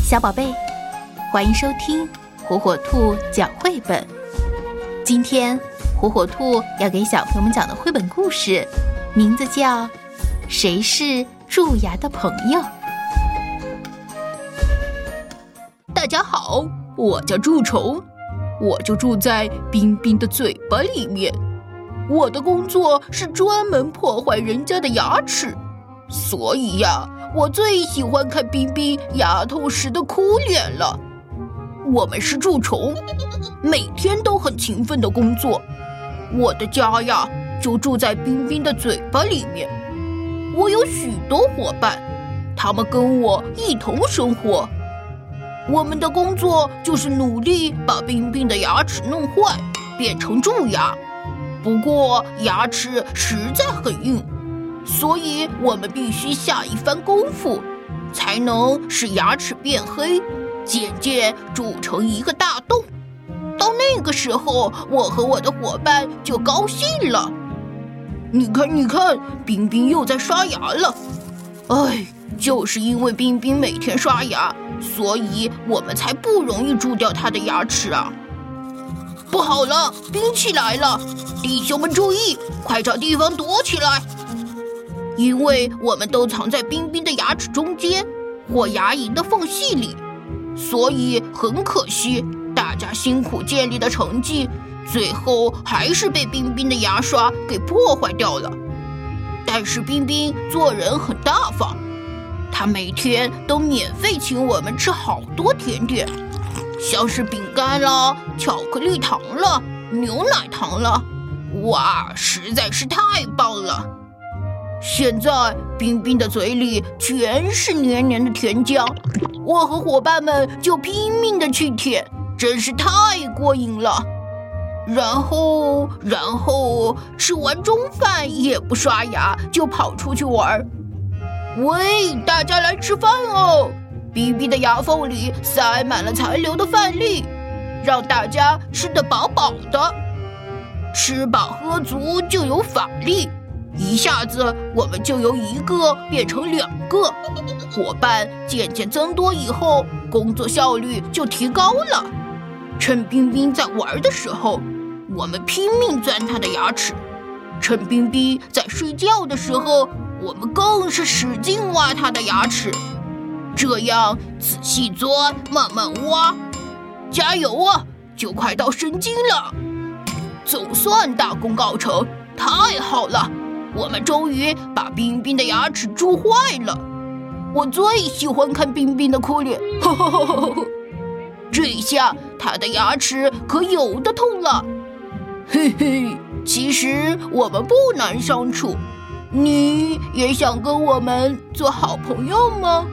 小宝贝，欢迎收听火火兔讲绘本。今天火火兔要给小朋友们讲的绘本故事，名字叫《谁是蛀牙的朋友》。大家好，我叫蛀虫，我就住在冰冰的嘴巴里面。我的工作是专门破坏人家的牙齿，所以呀。我最喜欢看冰冰牙痛时的哭脸了。我们是蛀虫，每天都很勤奋的工作。我的家呀，就住在冰冰的嘴巴里面。我有许多伙伴，他们跟我一同生活。我们的工作就是努力把冰冰的牙齿弄坏，变成蛀牙。不过牙齿实在很硬。所以我们必须下一番功夫，才能使牙齿变黑，渐渐蛀成一个大洞。到那个时候，我和我的伙伴就高兴了。你看，你看，冰冰又在刷牙了。哎，就是因为冰冰每天刷牙，所以我们才不容易蛀掉她的牙齿啊。不好了，冰器来了！弟兄们注意，快找地方躲起来。因为我们都藏在冰冰的牙齿中间或牙龈的缝隙里，所以很可惜，大家辛苦建立的成绩，最后还是被冰冰的牙刷给破坏掉了。但是冰冰做人很大方，他每天都免费请我们吃好多甜点，像是饼干啦、巧克力糖了、牛奶糖了，哇，实在是太棒了！现在冰冰的嘴里全是黏黏的甜浆，我和伙伴们就拼命的去舔，真是太过瘾了。然后，然后吃完中饭也不刷牙就跑出去玩儿。喂，大家来吃饭哦！冰冰的牙缝里塞满了残留的饭粒，让大家吃得饱饱的，吃饱喝足就有法力。一下子，我们就由一个变成两个伙伴，渐渐增多以后，工作效率就提高了。趁冰冰在玩的时候，我们拼命钻他的牙齿；趁冰冰在睡觉的时候，我们更是使劲挖他的牙齿。这样仔细钻，慢慢挖，加油啊！就快到神经了。总算大功告成，太好了！我们终于把冰冰的牙齿蛀坏了。我最喜欢看冰冰的哭脸，这下他的牙齿可有的痛了。嘿嘿，其实我们不难相处，你也想跟我们做好朋友吗？